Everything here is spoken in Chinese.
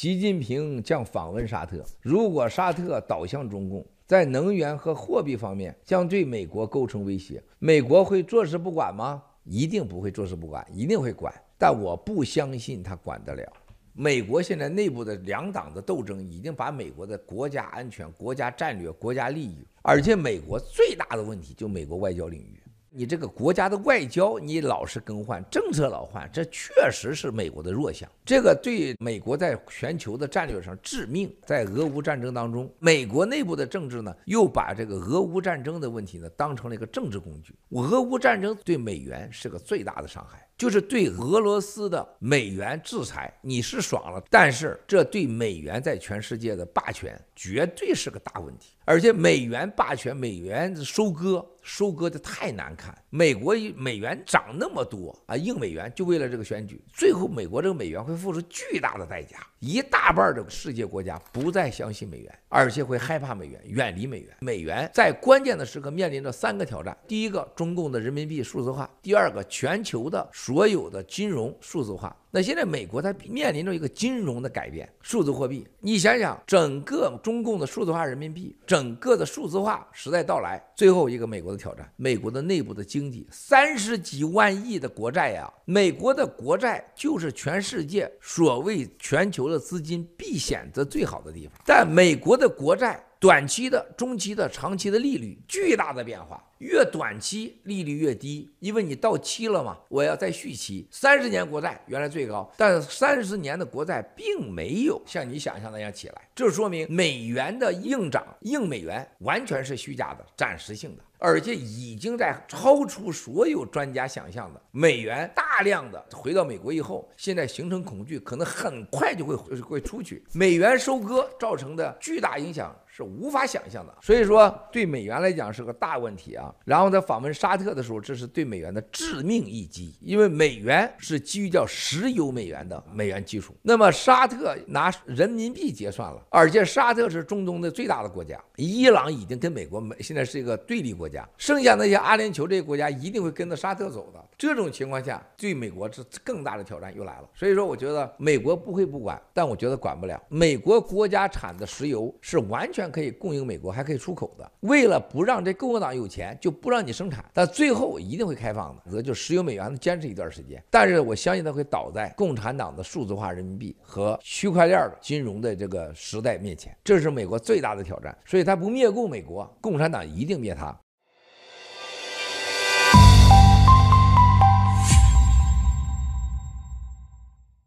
习近平将访问沙特。如果沙特倒向中共，在能源和货币方面将对美国构成威胁，美国会坐视不管吗？一定不会坐视不管，一定会管。但我不相信他管得了。美国现在内部的两党的斗争已经把美国的国家安全、国家战略、国家利益，而且美国最大的问题就美国外交领域。你这个国家的外交，你老是更换政策，老换，这确实是美国的弱项。这个对美国在全球的战略上致命。在俄乌战争当中，美国内部的政治呢，又把这个俄乌战争的问题呢，当成了一个政治工具。俄乌战争对美元是个最大的伤害。就是对俄罗斯的美元制裁，你是爽了，但是这对美元在全世界的霸权绝对是个大问题。而且美元霸权，美元收割收割的太难看。美国美元涨那么多啊，印美元就为了这个选举，最后美国这个美元会付出巨大的代价。一大半的世界国家不再相信美元，而且会害怕美元，远离美元。美元在关键的时刻面临着三个挑战：第一个，中共的人民币数字化；第二个，全球的所有的金融数字化。那现在美国它面临着一个金融的改变，数字货币。你想想，整个中共的数字化人民币，整个的数字化时代到来，最后一个美国的挑战，美国的内部的经济，三十几万亿的国债呀，美国的国债就是全世界所谓全球的资金避险的最好的地方。但美国的国债，短期的、中期的、长期的利率巨大的变化。越短期利率越低，因为你到期了嘛，我要再续期。三十年国债原来最高，但是三十年的国债并没有像你想象那样起来，这说明美元的硬涨、硬美元完全是虚假的、暂时性的，而且已经在超出所有专家想象的。美元大量的回到美国以后，现在形成恐惧，可能很快就会会出去。美元收割造成的巨大影响是无法想象的，所以说对美元来讲是个大问题啊。然后在访问沙特的时候，这是对美元的致命一击，因为美元是基于叫石油美元的美元基础。那么沙特拿人民币结算了，而且沙特是中东的最大的国家，伊朗已经跟美国美现在是一个对立国家，剩下那些阿联酋这些国家一定会跟着沙特走的。这种情况下，对美国是更大的挑战又来了。所以说，我觉得美国不会不管，但我觉得管不了。美国国家产的石油是完全可以供应美国，还可以出口的。为了不让这共和党有钱，就不让你生产，但最后一定会开放的，则就石油美元坚持一段时间。但是我相信它会倒在共产党的数字化人民币和区块链金融的这个时代面前，这是美国最大的挑战。所以它不灭共美国，共产党一定灭它。